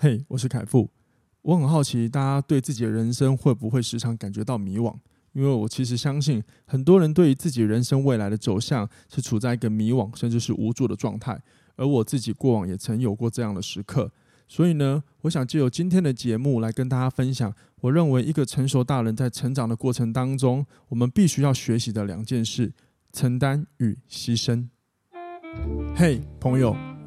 嘿，我是凯富。我很好奇，大家对自己的人生会不会时常感觉到迷惘？因为我其实相信，很多人对于自己人生未来的走向是处在一个迷惘，甚至是无助的状态。而我自己过往也曾有过这样的时刻。所以呢，我想借由今天的节目来跟大家分享，我认为一个成熟大人在成长的过程当中，我们必须要学习的两件事：承担与牺牲。嘿，朋友。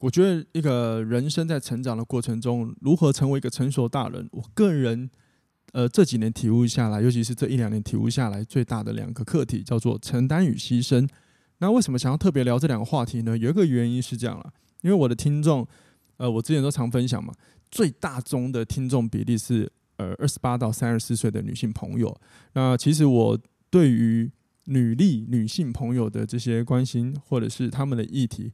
我觉得一个人生在成长的过程中，如何成为一个成熟大人，我个人，呃，这几年体悟下来，尤其是这一两年体悟下来，最大的两个课题叫做承担与牺牲。那为什么想要特别聊这两个话题呢？有一个原因是这样了，因为我的听众，呃，我之前都常分享嘛，最大宗的听众比例是呃二十八到三十四岁的女性朋友。那其实我对于女力女性朋友的这些关心，或者是他们的议题。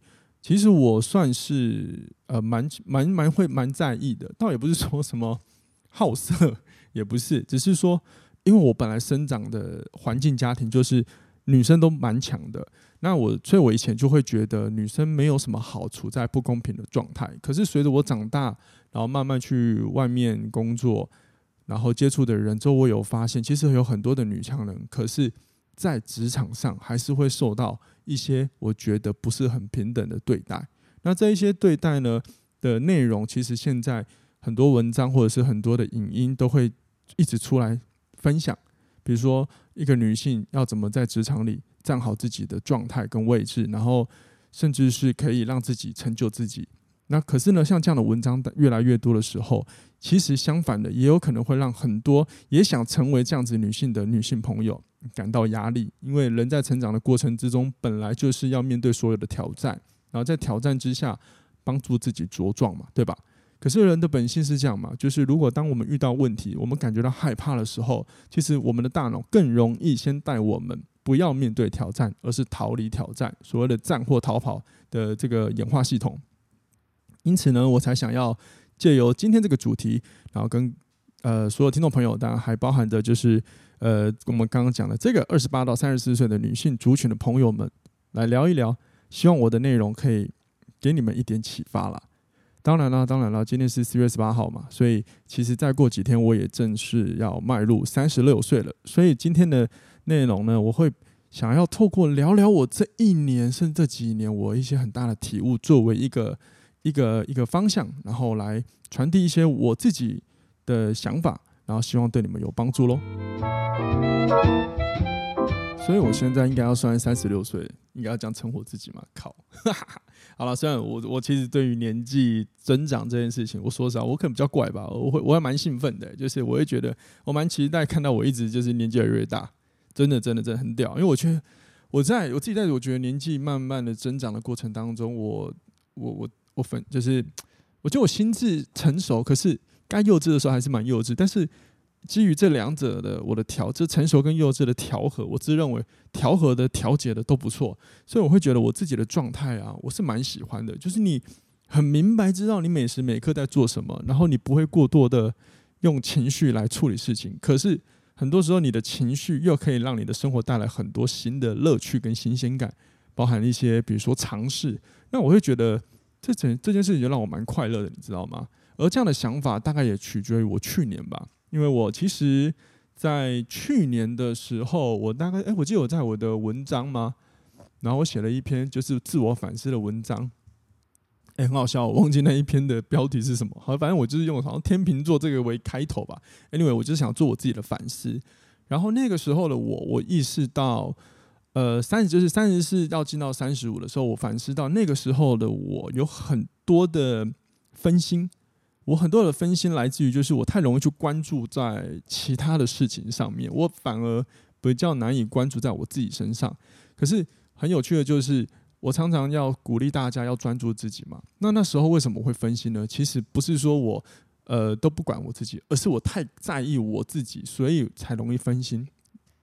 其实我算是呃蛮蛮蛮会蛮在意的，倒也不是说什么好色，也不是，只是说，因为我本来生长的环境家庭就是女生都蛮强的，那我所以，我以前就会觉得女生没有什么好处在不公平的状态。可是随着我长大，然后慢慢去外面工作，然后接触的人之后，我有发现，其实有很多的女强人，可是。在职场上还是会受到一些我觉得不是很平等的对待。那这一些对待呢的内容，其实现在很多文章或者是很多的影音都会一直出来分享。比如说，一个女性要怎么在职场里站好自己的状态跟位置，然后甚至是可以让自己成就自己。那可是呢，像这样的文章越来越多的时候，其实相反的，也有可能会让很多也想成为这样子女性的女性朋友感到压力，因为人在成长的过程之中，本来就是要面对所有的挑战，然后在挑战之下帮助自己茁壮嘛，对吧？可是人的本性是这样嘛，就是如果当我们遇到问题，我们感觉到害怕的时候，其实我们的大脑更容易先带我们不要面对挑战，而是逃离挑战，所谓的战或逃跑的这个演化系统。因此呢，我才想要借由今天这个主题，然后跟呃所有听众朋友，当然还包含着就是呃我们刚刚讲的这个二十八到三十四岁的女性族群的朋友们来聊一聊，希望我的内容可以给你们一点启发啦。当然了，当然了，今天是四月十八号嘛，所以其实再过几天我也正式要迈入三十六岁了。所以今天的内容呢，我会想要透过聊聊我这一年甚至这几年我一些很大的体悟，作为一个。一个一个方向，然后来传递一些我自己的想法，然后希望对你们有帮助喽。所以我现在应该要算三十六岁，应该要这样称呼自己嘛？靠，好了，虽然我我其实对于年纪增长这件事情，我说实话，我可能比较怪吧，我会我还蛮兴奋的，就是我会觉得我蛮期待看到我一直就是年纪越来越大，真的真的真的很屌，因为我觉得我在我自己在我觉得年纪慢慢的增长的过程当中，我我我。我分就是，我觉得我心智成熟，可是该幼稚的时候还是蛮幼稚。但是基于这两者的我的调，这成熟跟幼稚的调和，我自认为调和的调节的都不错，所以我会觉得我自己的状态啊，我是蛮喜欢的。就是你很明白知道你每时每刻在做什么，然后你不会过多的用情绪来处理事情。可是很多时候你的情绪又可以让你的生活带来很多新的乐趣跟新鲜感，包含一些比如说尝试。那我会觉得。这整这件事情就让我蛮快乐的，你知道吗？而这样的想法大概也取决于我去年吧，因为我其实，在去年的时候，我大概哎，我记得我在我的文章吗，然后我写了一篇就是自我反思的文章，哎，很好笑，我忘记那一篇的标题是什么，好，反正我就是用好像天秤座这个为开头吧。Anyway，我就是想做我自己的反思，然后那个时候的我，我意识到。呃，三十就是三十四要进到三十五的时候，我反思到那个时候的我有很多的分心，我很多的分心来自于就是我太容易去关注在其他的事情上面，我反而比较难以关注在我自己身上。可是很有趣的就是，我常常要鼓励大家要专注自己嘛。那那时候为什么会分心呢？其实不是说我呃都不管我自己，而是我太在意我自己，所以才容易分心。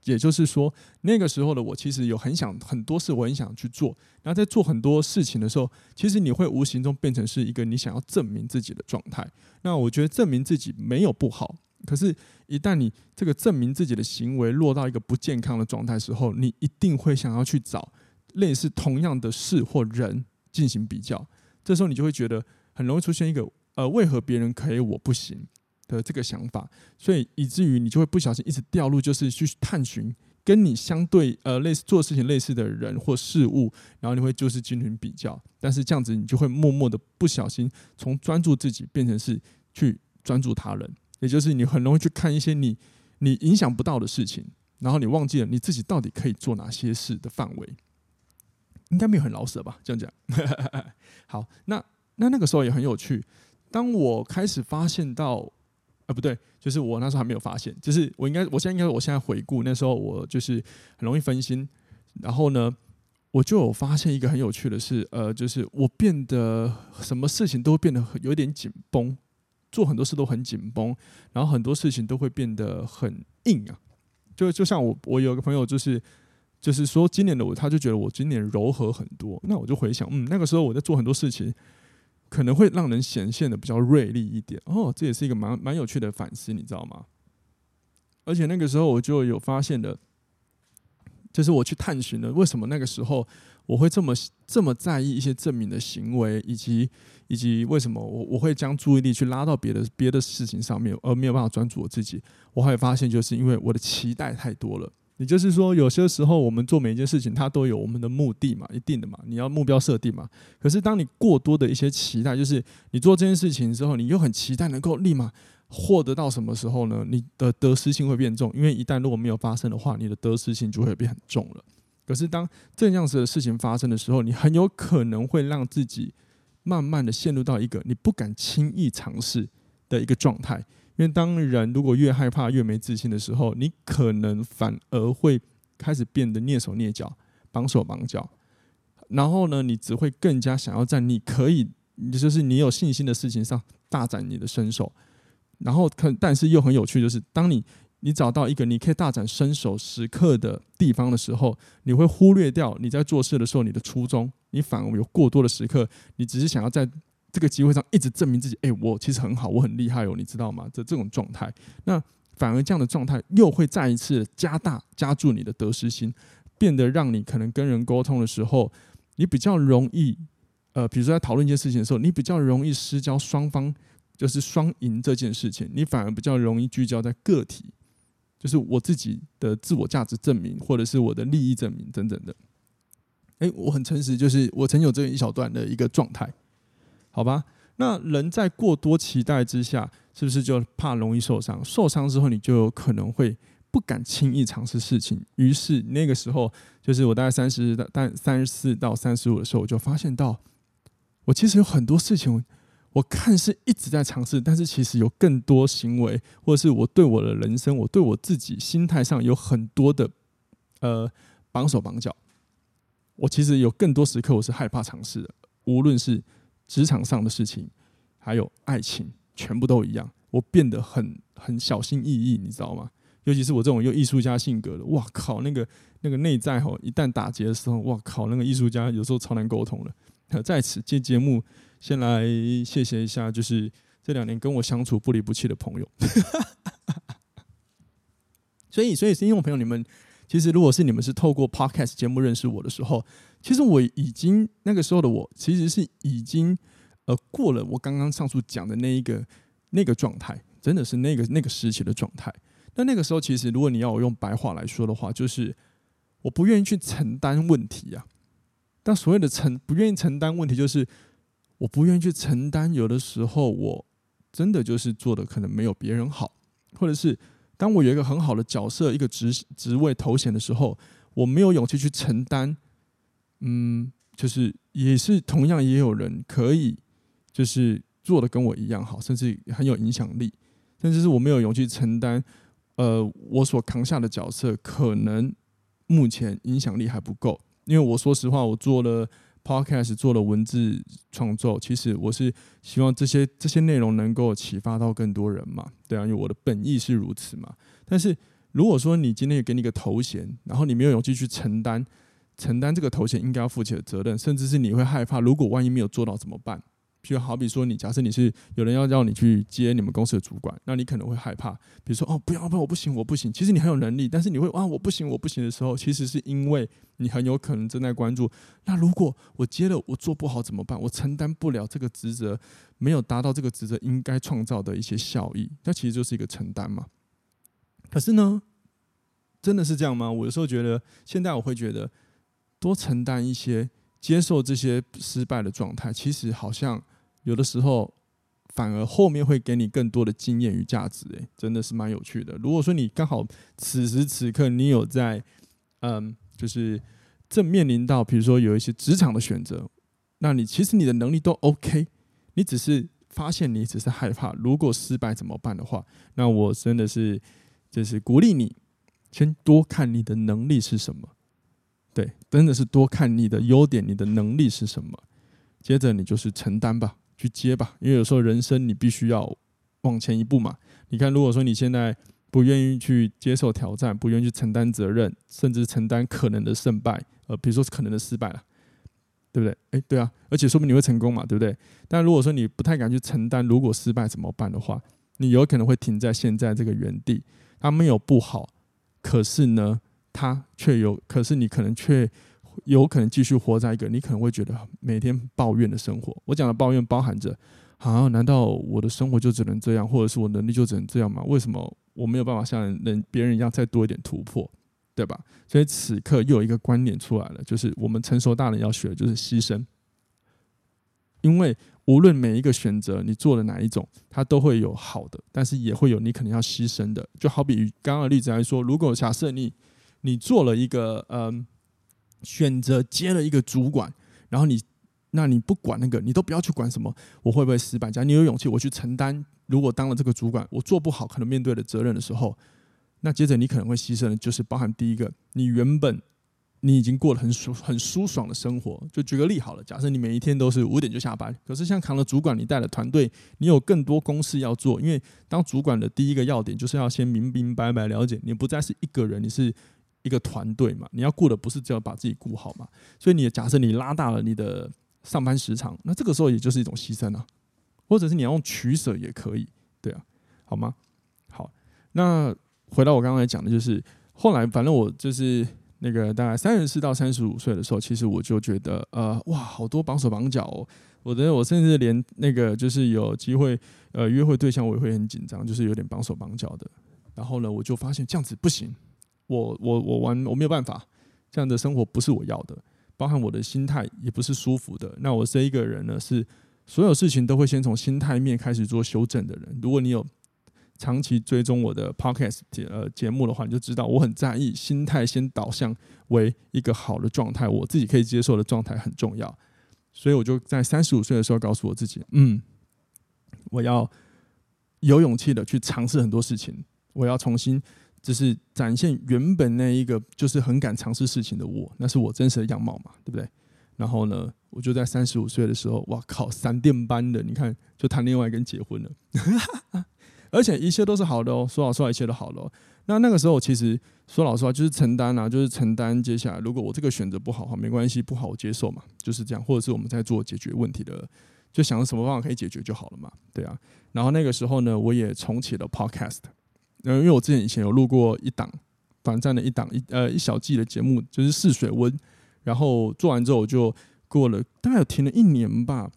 也就是说，那个时候的我其实有很想很多事，我很想去做。然后在做很多事情的时候，其实你会无形中变成是一个你想要证明自己的状态。那我觉得证明自己没有不好，可是，一旦你这个证明自己的行为落到一个不健康的状态时候，你一定会想要去找类似同样的事或人进行比较。这时候你就会觉得很容易出现一个呃，为何别人可以我不行？的这个想法，所以以至于你就会不小心一直掉入，就是去探寻跟你相对呃类似做事情类似的人或事物，然后你会就是进行比较，但是这样子你就会默默的不小心从专注自己变成是去专注他人，也就是你很容易去看一些你你影响不到的事情，然后你忘记了你自己到底可以做哪些事的范围，应该没有很老舍吧？这样讲，好，那那那个时候也很有趣，当我开始发现到。啊，不对，就是我那时候还没有发现，就是我应该，我现在应该，我现在回顾那时候，我就是很容易分心，然后呢，我就有发现一个很有趣的事，呃，就是我变得什么事情都变得有点紧绷，做很多事都很紧绷，然后很多事情都会变得很硬啊，就就像我，我有个朋友就是，就是说今年的我，他就觉得我今年柔和很多，那我就回想，嗯，那个时候我在做很多事情。可能会让人显现的比较锐利一点哦，这也是一个蛮蛮有趣的反思，你知道吗？而且那个时候我就有发现的，就是我去探寻了为什么那个时候我会这么这么在意一些证明的行为，以及以及为什么我我会将注意力去拉到别的别的事情上面，而没有办法专注我自己。我会发现，就是因为我的期待太多了。也就是说，有些时候我们做每一件事情，它都有我们的目的嘛，一定的嘛，你要目标设定嘛。可是，当你过多的一些期待，就是你做这件事情之后，你又很期待能够立马获得到什么时候呢？你的得失心会变重，因为一旦如果没有发生的话，你的得失心就会变很重了。可是，当这样子的事情发生的时候，你很有可能会让自己慢慢的陷入到一个你不敢轻易尝试的一个状态。因为当人如果越害怕、越没自信的时候，你可能反而会开始变得蹑手蹑脚、绑手绑脚。然后呢，你只会更加想要在你可以，就是你有信心的事情上大展你的身手。然后可，但是又很有趣，就是当你你找到一个你可以大展身手时刻的地方的时候，你会忽略掉你在做事的时候你的初衷。你反而有过多的时刻，你只是想要在。这个机会上一直证明自己，哎，我其实很好，我很厉害哦，你知道吗？这这种状态，那反而这样的状态又会再一次加大、加注你的得失心，变得让你可能跟人沟通的时候，你比较容易，呃，比如说在讨论一件事情的时候，你比较容易失焦双方就是双赢这件事情，你反而比较容易聚焦在个体，就是我自己的自我价值证明，或者是我的利益证明等等的。哎，我很诚实，就是我曾有这一小段的一个状态。好吧，那人在过多期待之下，是不是就怕容易受伤？受伤之后，你就有可能会不敢轻易尝试事情。于是那个时候，就是我大概三十到三十四到三十五的时候，我就发现到，我其实有很多事情，我看是一直在尝试，但是其实有更多行为，或者是我对我的人生，我对我自己心态上有很多的呃绑手绑脚。我其实有更多时刻，我是害怕尝试的，无论是。职场上的事情，还有爱情，全部都一样。我变得很很小心翼翼，你知道吗？尤其是我这种有艺术家性格的，哇靠，那个那个内在吼，一旦打结的时候，哇靠，那个艺术家有时候超难沟通的。在此接节目，先来谢谢一下，就是这两年跟我相处不离不弃的朋友。所以，所以，是因为朋友你们。其实，如果是你们是透过 Podcast 节目认识我的时候，其实我已经那个时候的我，其实是已经呃过了我刚刚上述讲的那一个那个状态，真的是那个那个时期的状态。但那个时候，其实如果你要我用白话来说的话，就是我不愿意去承担问题啊。但所谓的承不愿意承担问题，就是我不愿意去承担，有的时候我真的就是做的可能没有别人好，或者是。当我有一个很好的角色、一个职职位头衔的时候，我没有勇气去承担。嗯，就是也是同样也有人可以，就是做的跟我一样好，甚至很有影响力。但是我没有勇气承担。呃，我所扛下的角色可能目前影响力还不够，因为我说实话，我做了 podcast 做了文字创作，其实我是希望这些这些内容能够启发到更多人嘛，对啊，因为我的本意是如此嘛。但是如果说你今天给你个头衔，然后你没有勇气去承担承担这个头衔应该要负起的责任，甚至是你会害怕，如果万一没有做到怎么办？就好比说，你假设你是有人要叫你去接你们公司的主管，那你可能会害怕。比如说，哦，不要，不要，我不行，我不行。其实你很有能力，但是你会啊，我不行，我不行的时候，其实是因为你很有可能正在关注。那如果我接了，我做不好怎么办？我承担不了这个职责，没有达到这个职责应该创造的一些效益，那其实就是一个承担嘛。可是呢，真的是这样吗？我有时候觉得，现在我会觉得，多承担一些，接受这些失败的状态，其实好像。有的时候，反而后面会给你更多的经验与价值，诶，真的是蛮有趣的。如果说你刚好此时此刻你有在，嗯，就是正面临到，比如说有一些职场的选择，那你其实你的能力都 OK，你只是发现你只是害怕，如果失败怎么办的话，那我真的是就是鼓励你，先多看你的能力是什么，对，真的是多看你的优点，你的能力是什么，接着你就是承担吧。去接吧，因为有时候人生你必须要往前一步嘛。你看，如果说你现在不愿意去接受挑战，不愿意去承担责任，甚至承担可能的胜败，呃，比如说可能的失败了，对不对？诶，对啊，而且说不定你会成功嘛，对不对？但如果说你不太敢去承担，如果失败怎么办的话，你有可能会停在现在这个原地。它没有不好，可是呢，他却有，可是你可能却。有可能继续活在一个你可能会觉得每天抱怨的生活。我讲的抱怨包含着，啊，难道我的生活就只能这样，或者是我能力就只能这样吗？为什么我没有办法像人别人一样再多一点突破，对吧？所以此刻又有一个观念出来了，就是我们成熟大人要学的就是牺牲。因为无论每一个选择你做了哪一种，它都会有好的，但是也会有你可能要牺牲的。就好比刚刚的例子来说，如果假设你你做了一个嗯。选择接了一个主管，然后你，那你不管那个，你都不要去管什么，我会不会失败？假如你有勇气，我去承担。如果当了这个主管，我做不好，可能面对的责任的时候，那接着你可能会牺牲的，就是包含第一个，你原本你已经过得很舒很舒爽的生活。就举个例好了，假设你每一天都是五点就下班，可是像扛了主管，你带了团队，你有更多公事要做。因为当主管的第一个要点，就是要先明明白白了解，你不再是一个人，你是。一个团队嘛，你要顾的不是只要把自己顾好嘛，所以你假设你拉大了你的上班时长，那这个时候也就是一种牺牲啊，或者是你要用取舍也可以，对啊，好吗？好，那回到我刚刚讲的，就是后来反正我就是那个大概三十四到三十五岁的时候，其实我就觉得呃哇，好多绑手绑脚哦，我觉得我甚至连那个就是有机会呃约会对象我也会很紧张，就是有点绑手绑脚的，然后呢，我就发现这样子不行。我我我玩我没有办法，这样的生活不是我要的，包含我的心态也不是舒服的。那我这一个人呢，是所有事情都会先从心态面开始做修正的人。如果你有长期追踪我的 podcast 节呃节目的话，你就知道我很在意心态先导向为一个好的状态，我自己可以接受的状态很重要。所以我就在三十五岁的时候告诉我自己，嗯，我要有勇气的去尝试很多事情，我要重新。只是展现原本那一个就是很敢尝试事情的我，那是我真实的样貌嘛，对不对？然后呢，我就在三十五岁的时候，哇靠，闪电般的，你看，就谈恋爱跟结婚了，而且一切都是好的哦。说老实话，一切都好了哦。那那个时候，其实说老实话，就是承担啊，就是承担。接下来，如果我这个选择不好，哈，没关系，不好我接受嘛，就是这样。或者是我们在做解决问题的，就想什么办法可以解决就好了嘛，对啊。然后那个时候呢，我也重启了 Podcast。嗯，因为我之前以前有录过一档短暂的一档一呃一小季的节目，就是试水温。然后做完之后，我就过了大概有停了一年吧。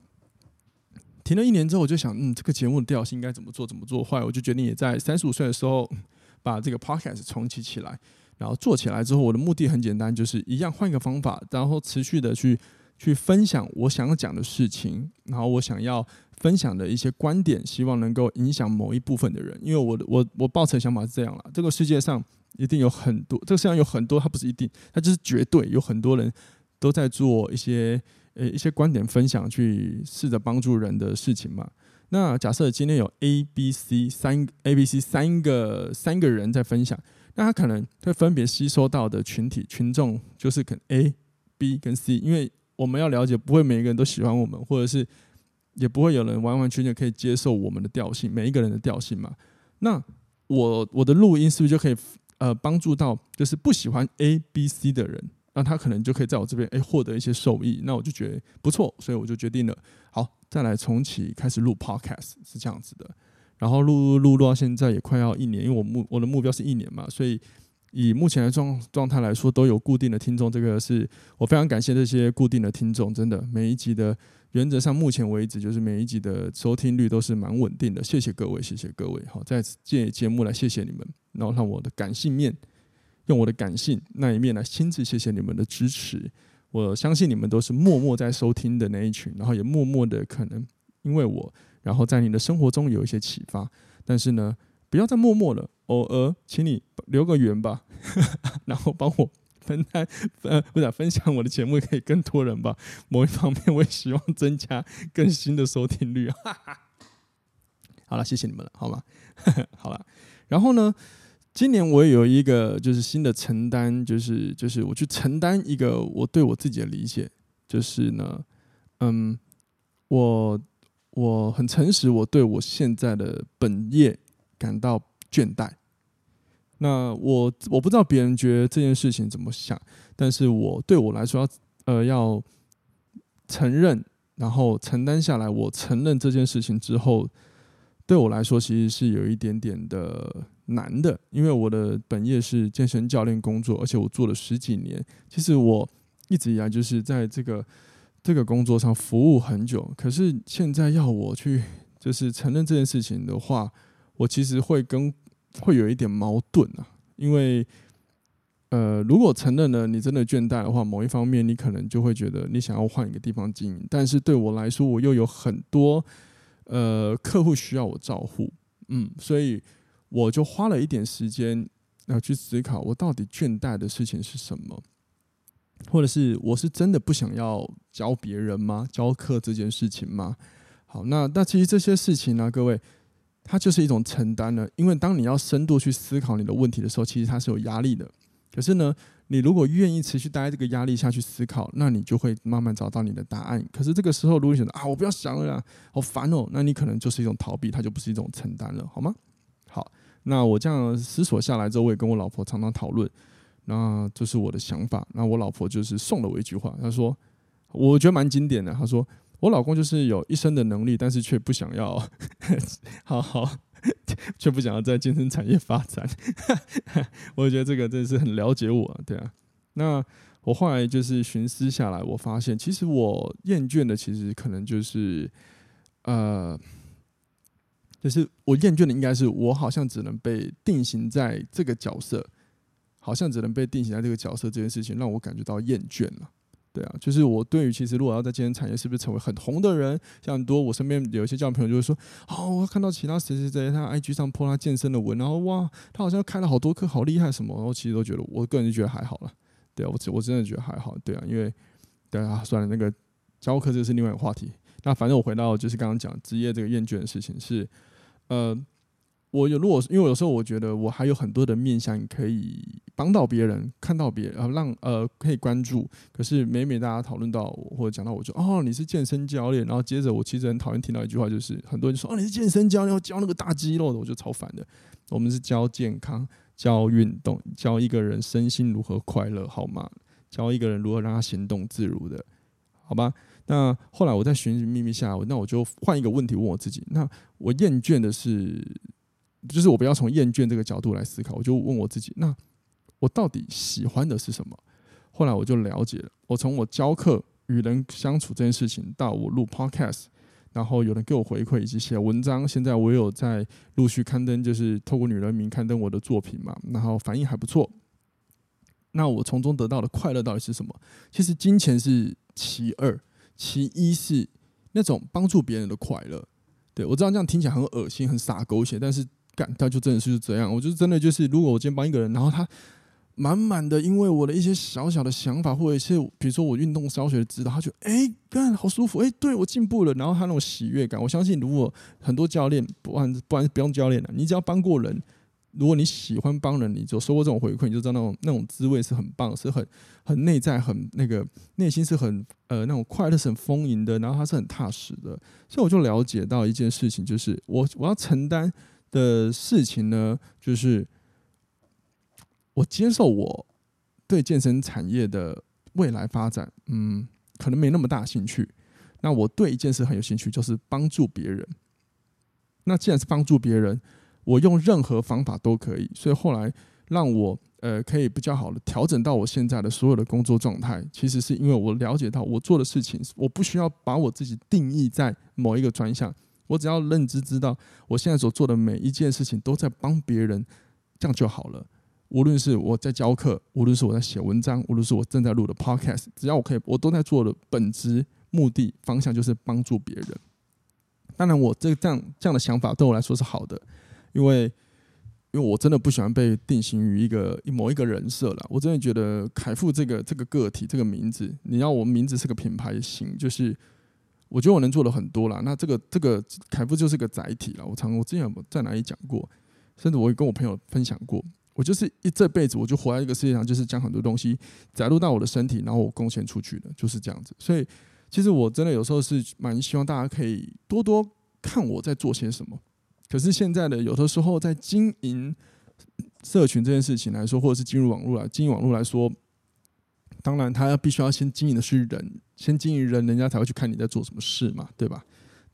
停了一年之后，我就想，嗯，这个节目的调性应该怎么做怎么做。坏我就决定也在三十五岁的时候把这个 podcast 重启起来。然后做起来之后，我的目的很简单，就是一样换一个方法，然后持续的去去分享我想要讲的事情，然后我想要。分享的一些观点，希望能够影响某一部分的人。因为我的我我抱持的想法是这样啦，这个世界上一定有很多，这个世界上有很多，它不是一定，它就是绝对有很多人都在做一些呃一些观点分享，去试着帮助人的事情嘛。那假设今天有 A、B、C 三 A、B、C 三个三个人在分享，那他可能会分别吸收到的群体群众就是可能 A、B 跟 C，因为我们要了解，不会每一个人都喜欢我们，或者是也不会有人完完全全可以接受我们的调性，每一个人的调性嘛。那我我的录音是不是就可以呃帮助到就是不喜欢 A B C 的人？那他可能就可以在我这边诶获得一些受益。那我就觉得不错，所以我就决定了，好，再来重启开始录 Podcast 是这样子的。然后录录录到现在也快要一年，因为我目我的目标是一年嘛，所以。以目前的状状态来说，都有固定的听众，这个是我非常感谢这些固定的听众。真的，每一集的原则上，目前为止就是每一集的收听率都是蛮稳定的。谢谢各位，谢谢各位。好，在此借节目来谢谢你们，然后让我的感性面，用我的感性那一面来亲自谢谢你们的支持。我相信你们都是默默在收听的那一群，然后也默默的可能因为我，然后在你的生活中有一些启发。但是呢，不要再默默了，偶尔请你留个言吧。然后帮我分担，呃，不是分享我的节目给更多人吧。某一方面，我也希望增加更新的收听率。哈哈。好了，谢谢你们了，好吗？好了，然后呢，今年我也有一个就是新的承担，就是就是我去承担一个我对我自己的理解，就是呢，嗯，我我很诚实，我对我现在的本业感到倦怠。那我我不知道别人觉得这件事情怎么想，但是我对我来说要呃要承认，然后承担下来。我承认这件事情之后，对我来说其实是有一点点的难的，因为我的本业是健身教练工作，而且我做了十几年。其实我一直以来就是在这个这个工作上服务很久，可是现在要我去就是承认这件事情的话，我其实会跟。会有一点矛盾啊，因为，呃，如果承认了你真的倦怠的话，某一方面你可能就会觉得你想要换一个地方经营，但是对我来说，我又有很多呃客户需要我照顾，嗯，所以我就花了一点时间要去思考，我到底倦怠的事情是什么，或者是我是真的不想要教别人吗？教课这件事情吗？好，那那其实这些事情呢、各位。它就是一种承担了，因为当你要深度去思考你的问题的时候，其实它是有压力的。可是呢，你如果愿意持续待在这个压力下去思考，那你就会慢慢找到你的答案。可是这个时候，如果你选择啊，我不要想了，好烦哦，那你可能就是一种逃避，它就不是一种承担了，好吗？好，那我这样思索下来之后，我也跟我老婆常常讨论，那这是我的想法。那我老婆就是送了我一句话，她说，我觉得蛮经典的，她说。我老公就是有一身的能力，但是却不想要好 好，却不想要在健身产业发展。我觉得这个真是很了解我，对啊。那我后来就是寻思下来，我发现其实我厌倦的，其实可能就是呃，就是我厌倦的应该是我好像只能被定型在这个角色，好像只能被定型在这个角色这件事情，让我感觉到厌倦了。对啊，就是我对于其实如果要在健身产业，是不是成为很红的人，像很多我身边有一些教练朋友就会说，哦，我看到其他谁谁谁他 IG 上 po 他健身的文，然后哇，他好像开了好多课，好厉害什么，然后其实都觉得，我个人就觉得还好了。对啊，我我真的觉得还好。对啊，因为对啊，算了，那个教课这是另外一个话题。那反正我回到就是刚刚讲职业这个厌倦的事情是，呃。我有，如果因为有时候我觉得我还有很多的面向可以帮到别人，看到别人，然后让呃可以关注。可是每每大家讨论到我或者讲到我就哦，你是健身教练，然后接着我其实很讨厌听到一句话，就是很多人说哦，你是健身教练，教那个大肌肉的，我就超烦的。我们是教健康、教运动、教一个人身心如何快乐，好吗？教一个人如何让他行动自如的，好吧？那后来我在寻寻觅觅下，那我就换一个问题问我自己：那我厌倦的是？就是我不要从厌倦这个角度来思考，我就问我自己：那我到底喜欢的是什么？后来我就了解了，我从我教课、与人相处这件事情，到我录 Podcast，然后有人给我回馈以及写文章，现在我有在陆续刊登，就是透过女人名刊登我的作品嘛，然后反应还不错。那我从中得到的快乐到底是什么？其实金钱是其二，其一是那种帮助别人的快乐。对，我知道这样听起来很恶心、很洒狗血，但是。干，他就真的是这样。我就是真的就是，如果我今天帮一个人，然后他满满的因为我的一些小小的想法，或者是比如说我运动教学的指导，他就哎干好舒服，哎对我进步了，然后他那种喜悦感，我相信如果很多教练不然不然不用教练了，你只要帮过人，如果你喜欢帮人，你就收过这种回馈，你就知道那种那种滋味是很棒，是很很内在，很那个内心是很呃那种快乐，是很丰盈的，然后它是很踏实的。所以我就了解到一件事情，就是我我要承担的事情呢，就是我接受我对健身产业的未来发展，嗯，可能没那么大兴趣。那我对一件事很有兴趣，就是帮助别人。那既然是帮助别人，我用任何方法都可以。所以后来让我呃可以比较好的调整到我现在的所有的工作状态，其实是因为我了解到我做的事情，我不需要把我自己定义在某一个专项，我只要认知知道我现在所做的每一件事情都在帮别人，这样就好了。无论是我在教课，无论是我在写文章，无论是我正在录的 Podcast，只要我可以，我都在做的本质目的方向就是帮助别人。当然，我这这样这样的想法对我来说是好的，因为因为我真的不喜欢被定型于一个某一个人设了。我真的觉得凯富这个这个个体这个名字，你要我名字是个品牌型，就是我觉得我能做的很多了。那这个这个楷富就是个载体了。我常我之前有在哪里讲过，甚至我也跟我朋友分享过，我就是一这辈子我就活在这个世界上，就是将很多东西载入到我的身体，然后我贡献出去的，就是这样子。所以。其实我真的有时候是蛮希望大家可以多多看我在做些什么。可是现在的有的时候在经营社群这件事情来说，或者是进入网络来经营网络来说，当然他要必须要先经营的是人，先经营人，人家才会去看你在做什么事嘛，对吧？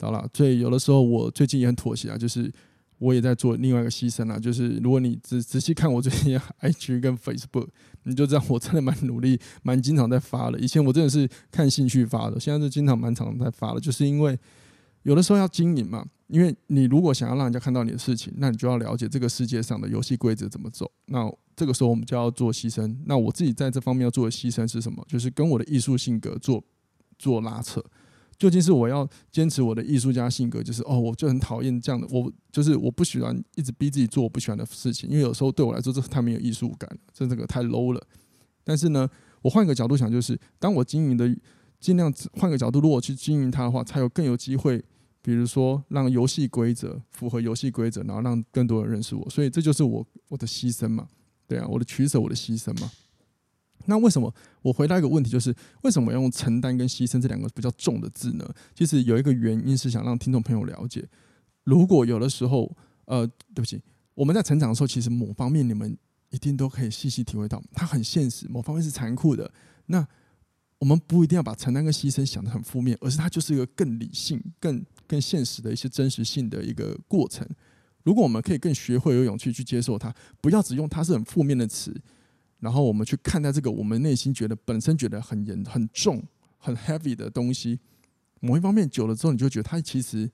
好了，所以有的时候我最近也很妥协啊，就是。我也在做另外一个牺牲啊，就是如果你仔仔细看我最近 IG 跟 Facebook，你就知道我真的蛮努力、蛮经常在发的。以前我真的是看兴趣发的，现在是经常蛮常在发的，就是因为有的时候要经营嘛。因为你如果想要让人家看到你的事情，那你就要了解这个世界上的游戏规则怎么走。那这个时候我们就要做牺牲。那我自己在这方面要做的牺牲是什么？就是跟我的艺术性格做做拉扯。究竟是我要坚持我的艺术家性格，就是哦，我就很讨厌这样的，我就是我不喜欢一直逼自己做我不喜欢的事情，因为有时候对我来说这太没有艺术感，这这个太 low 了。但是呢，我换个角度想，就是当我经营的尽量换个角度，如果去经营它的话，才有更有机会，比如说让游戏规则符合游戏规则，然后让更多人认识我。所以这就是我我的牺牲嘛，对啊，我的取舍，我的牺牲嘛。那为什么我回答一个问题，就是为什么要用承担跟牺牲这两个比较重的字呢？其实有一个原因是想让听众朋友了解，如果有的时候，呃，对不起，我们在成长的时候，其实某方面你们一定都可以细细体会到，它很现实，某方面是残酷的。那我们不一定要把承担跟牺牲想得很负面，而是它就是一个更理性、更更现实的一些真实性的一个过程。如果我们可以更学会有勇气去接受它，不要只用它是很负面的词。然后我们去看待这个，我们内心觉得本身觉得很严、很重、很 heavy 的东西，某一方面久了之后，你就觉得它其实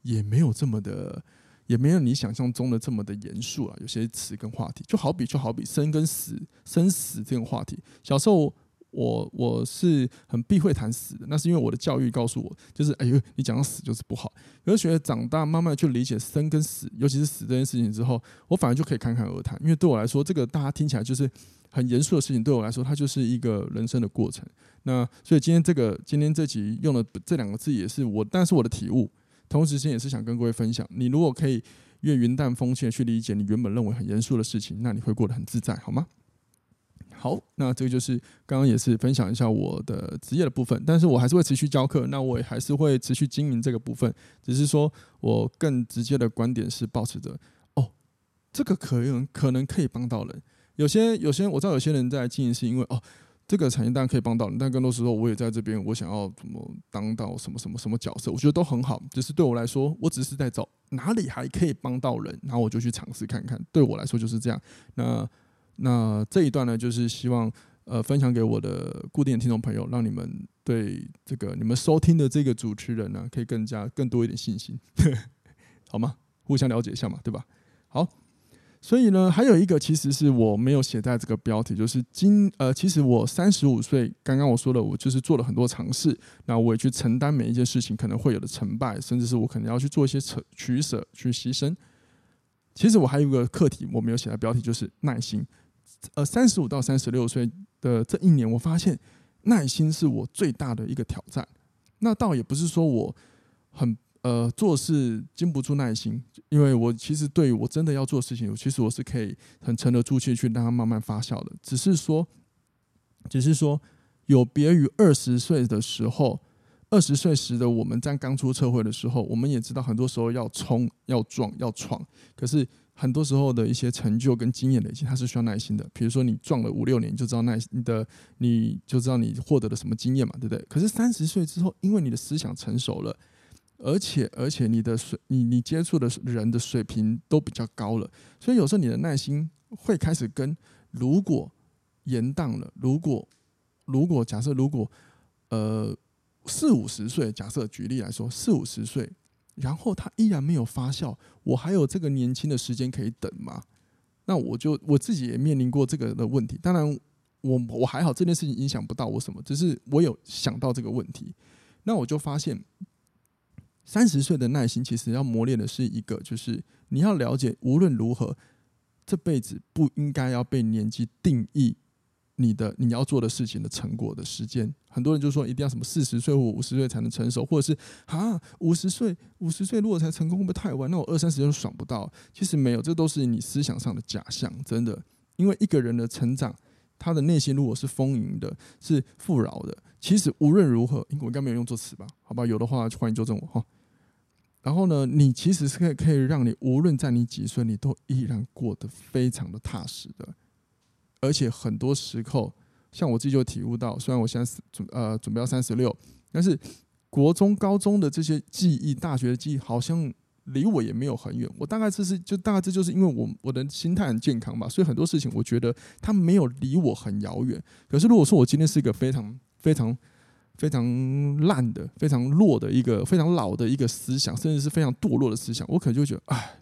也没有这么的，也没有你想象中的这么的严肃啊。有些词跟话题，就好比就好比生跟死、生死这种话题，小时候。我我是很避讳谈死的，那是因为我的教育告诉我，就是哎呦，你讲到死就是不好。有时候长大慢慢去理解生跟死，尤其是死这件事情之后，我反而就可以侃侃而谈。因为对我来说，这个大家听起来就是很严肃的事情，对我来说，它就是一个人生的过程。那所以今天这个今天这集用的这两个字也是我，但是我的体悟，同时间也是想跟各位分享。你如果可以越云淡风轻的去理解你原本认为很严肃的事情，那你会过得很自在，好吗？好，那这个就是刚刚也是分享一下我的职业的部分，但是我还是会持续教课，那我也还是会持续经营这个部分，只是说我更直接的观点是保持着，哦，这个可能可能可以帮到人，有些有些我知道有些人在经营是因为哦，这个产业当然可以帮到人，但更多时候我也在这边，我想要怎么当到什么什么什么角色，我觉得都很好，只是对我来说，我只是在找哪里还可以帮到人，然后我就去尝试看看，对我来说就是这样，那。那这一段呢，就是希望呃分享给我的固定的听众朋友，让你们对这个你们收听的这个主持人呢，可以更加更多一点信心，好吗？互相了解一下嘛，对吧？好，所以呢，还有一个其实是我没有写在这个标题，就是今呃，其实我三十五岁，刚刚我说了，我就是做了很多尝试，那我也去承担每一件事情可能会有的成败，甚至是我可能要去做一些取舍、去牺牲。其实我还有一个课题，我没有写在标题，就是耐心。呃，三十五到三十六岁的这一年，我发现耐心是我最大的一个挑战。那倒也不是说我很呃做事经不住耐心，因为我其实对于我真的要做事情，其实我是可以很沉得住气去让它慢慢发酵的。只是说，只是说有别于二十岁的时候，二十岁时的我们在刚出社会的时候，我们也知道很多时候要冲、要撞、要闯，可是。很多时候的一些成就跟经验累积，它是需要耐心的。比如说，你撞了五六年，就知道耐你的，你就知道你获得了什么经验嘛，对不对？可是三十岁之后，因为你的思想成熟了，而且而且你的水，你你接触的人的水平都比较高了，所以有时候你的耐心会开始跟如果延宕了，如果如果假设如果呃四五十岁，假设举例来说，四五十岁。然后它依然没有发酵，我还有这个年轻的时间可以等吗？那我就我自己也面临过这个的问题。当然，我我还好，这件事情影响不到我什么，只是我有想到这个问题。那我就发现，三十岁的耐心其实要磨练的是一个，就是你要了解，无论如何，这辈子不应该要被年纪定义。你的你要做的事情的成果的时间，很多人就说一定要什么四十岁或五十岁才能成熟，或者是啊五十岁五十岁如果才成功会不会太晚？那我二三十岁都爽不到。其实没有，这都是你思想上的假象，真的。因为一个人的成长，他的内心如果是丰盈的，是富饶的，其实无论如何，我应该没有用错词吧？好吧，有的话欢迎纠正我哈。然后呢，你其实是可以可以让你无论在你几岁，你都依然过得非常的踏实的。而且很多时候，像我自己就体悟到，虽然我现在准呃准备要三十六，但是国中、高中的这些记忆，大学的记忆，好像离我也没有很远。我大概这是就大概这就是因为我我的心态很健康吧，所以很多事情我觉得它没有离我很遥远。可是如果说我今天是一个非常非常非常烂的、非常弱的一个非常老的一个思想，甚至是非常堕落的思想，我可能就觉得，哎，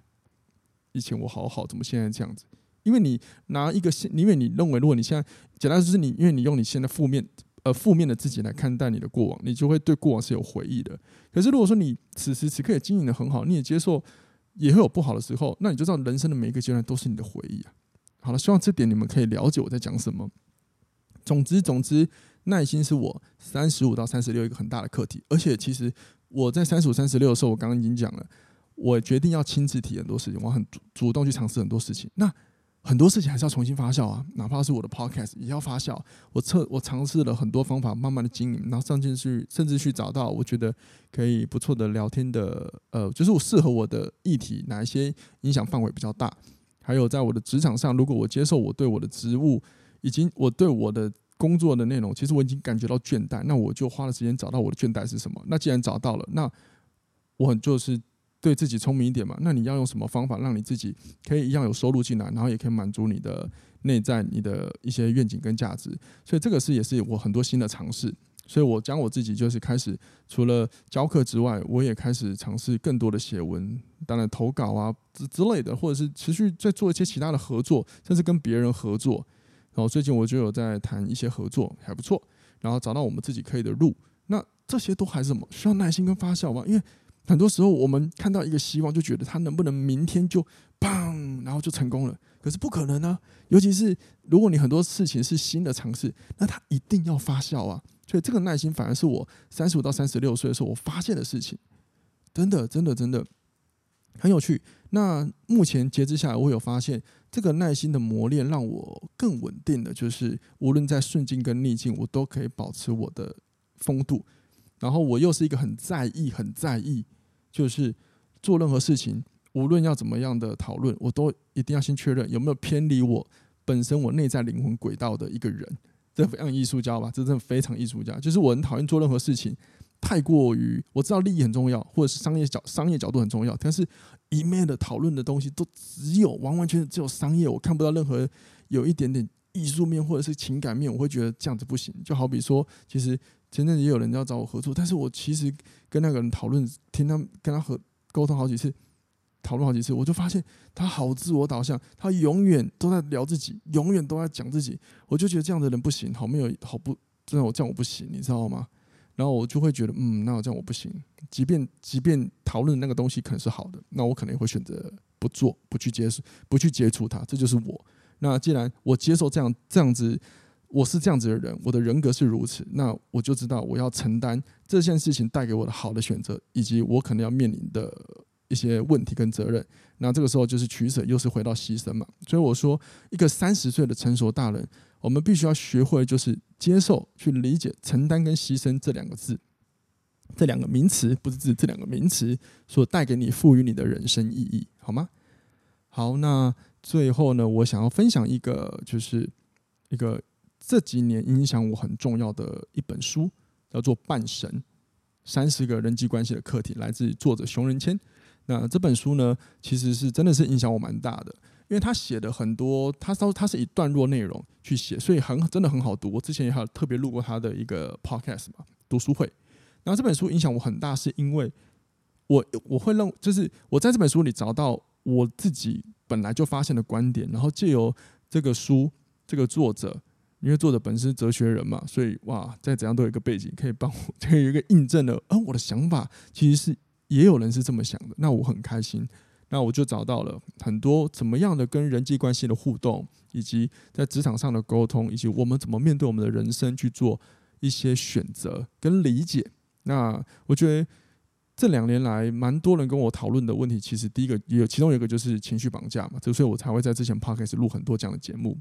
以前我好好，怎么现在这样子？因为你拿一个现，因为你认为，如果你现在简单就是你，因为你用你现在负面呃负面的自己来看待你的过往，你就会对过往是有回忆的。可是如果说你此时此刻也经营得很好，你也接受也会有不好的时候，那你就知道人生的每一个阶段都是你的回忆啊。好了，希望这点你们可以了解我在讲什么。总之，总之，耐心是我三十五到三十六一个很大的课题。而且，其实我在三十五、三十六的时候，我刚刚已经讲了，我决定要亲自体验很多事情，我很主动去尝试很多事情。那很多事情还是要重新发酵啊，哪怕是我的 podcast 也要发酵。我测我尝试了很多方法，慢慢的经营，然后上进去，甚至去找到我觉得可以不错的聊天的，呃，就是我适合我的议题，哪一些影响范围比较大。还有在我的职场上，如果我接受我对我的职务，以及我对我的工作的内容，其实我已经感觉到倦怠，那我就花了时间找到我的倦怠是什么。那既然找到了，那我很就是。对自己聪明一点嘛？那你要用什么方法让你自己可以一样有收入进来，然后也可以满足你的内在、你的一些愿景跟价值？所以这个是也是我很多新的尝试。所以我将我自己就是开始除了教课之外，我也开始尝试更多的写文，当然投稿啊之之类的，或者是持续在做一些其他的合作，甚至跟别人合作。然后最近我就有在谈一些合作，还不错。然后找到我们自己可以的路。那这些都还是什么？需要耐心跟发酵吗？因为很多时候，我们看到一个希望，就觉得他能不能明天就砰，然后就成功了。可是不可能啊！尤其是如果你很多事情是新的尝试，那他一定要发酵啊。所以这个耐心反而是我三十五到三十六岁的时候我发现的事情。真的，真的，真的很有趣。那目前截至下来，我有发现这个耐心的磨练，让我更稳定的就是，无论在顺境跟逆境，我都可以保持我的风度。然后我又是一个很在意、很在意。就是做任何事情，无论要怎么样的讨论，我都一定要先确认有没有偏离我本身我内在灵魂轨道的一个人。这非常艺术家吧？这真的非常艺术家。就是我很讨厌做任何事情太过于我知道利益很重要，或者是商业角商业角度很重要，但是一面的讨论的东西都只有完完全全只有商业，我看不到任何有一点点艺术面或者是情感面，我会觉得这样子不行。就好比说，其实。前阵子也有人要找我合作，但是我其实跟那个人讨论，听他跟他和沟通好几次，讨论好几次，我就发现他好自我导向，他永远都在聊自己，永远都在讲自己，我就觉得这样的人不行，好没有好不，真的我这样我不行，你知道吗？然后我就会觉得，嗯，那我这样我不行，即便即便讨论那个东西可能是好的，那我可能也会选择不做，不去接触，不去接触他，这就是我。那既然我接受这样这样子。我是这样子的人，我的人格是如此，那我就知道我要承担这件事情带给我的好的选择，以及我可能要面临的一些问题跟责任。那这个时候就是取舍，又是回到牺牲嘛。所以我说，一个三十岁的成熟大人，我们必须要学会就是接受、去理解“承担”跟“牺牲”这两个字，这两个名词不是字，这两个名词所带给你、赋予你的人生意义，好吗？好，那最后呢，我想要分享一个，就是一个。这几年影响我很重要的一本书，叫做《半神：三十个人际关系的课题》，来自作者熊仁谦。那这本书呢，其实是真的是影响我蛮大的，因为他写的很多，他说他是以段落内容去写，所以很真的很好读。我之前也还特别录过他的一个 podcast 嘛，读书会。然后这本书影响我很大，是因为我我会认，就是我在这本书里找到我自己本来就发现的观点，然后借由这个书这个作者。因为作者本身是哲学人嘛，所以哇，再怎样都有一个背景可以帮我，可以有一个印证了。而我的想法其实是也有人是这么想的，那我很开心。那我就找到了很多怎么样的跟人际关系的互动，以及在职场上的沟通，以及我们怎么面对我们的人生去做一些选择跟理解。那我觉得这两年来，蛮多人跟我讨论的问题，其实第一个也有，其中有一个就是情绪绑架嘛，所以我才会在之前 Podcast 录很多这样的节目。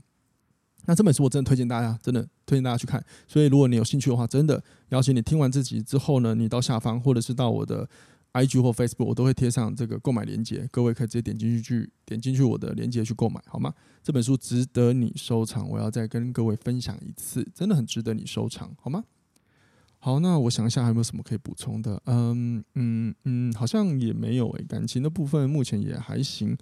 那这本书我真的推荐大家，真的推荐大家去看。所以如果你有兴趣的话，真的邀请你听完这集之后呢，你到下方或者是到我的 IG 或 Facebook，我都会贴上这个购买链接，各位可以直接点进去去点进去我的链接去购买，好吗？这本书值得你收藏，我要再跟各位分享一次，真的很值得你收藏，好吗？好，那我想一下还有没有什么可以补充的？嗯嗯嗯，好像也没有诶、感情的部分目前也还行。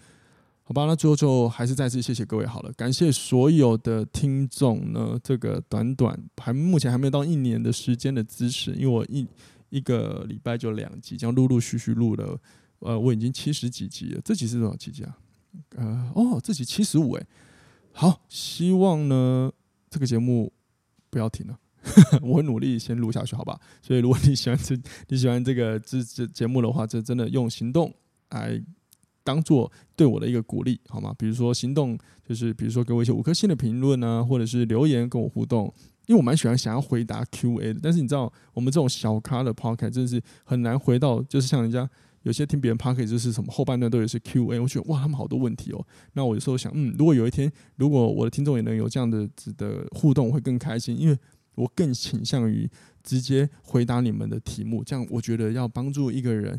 好吧，那最后就还是再次谢谢各位好了，感谢所有的听众呢，这个短短还目前还没有到一年的时间的支持，因为我一一个礼拜就两集，这样陆陆续续录了，呃，我已经七十几集了，这集是多少集啊？呃，哦，这集七十五哎，好，希望呢这个节目不要停了，我会努力先录下去，好吧？所以如果你喜欢这你喜欢这个这这节目的话，这真的用行动来。当做对我的一个鼓励，好吗？比如说行动，就是比如说给我一些五颗星的评论啊，或者是留言跟我互动，因为我蛮喜欢想要回答 Q&A 的。但是你知道，我们这种小咖的 Podcast 真的是很难回到，就是像人家有些听别人 Podcast 就是什么后半段都有些 Q&A，我觉得哇，他们好多问题哦。那我有时候想，嗯，如果有一天，如果我的听众也能有这样的的互动，我会更开心，因为我更倾向于直接回答你们的题目，这样我觉得要帮助一个人。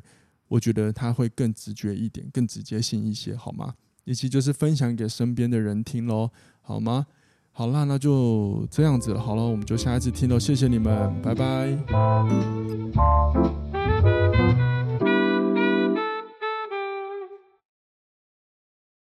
我觉得他会更直觉一点，更直接性一些，好吗？以及就是分享给身边的人听喽，好吗？好啦，那就这样子，好了，我们就下一次听喽，谢谢你们，拜拜。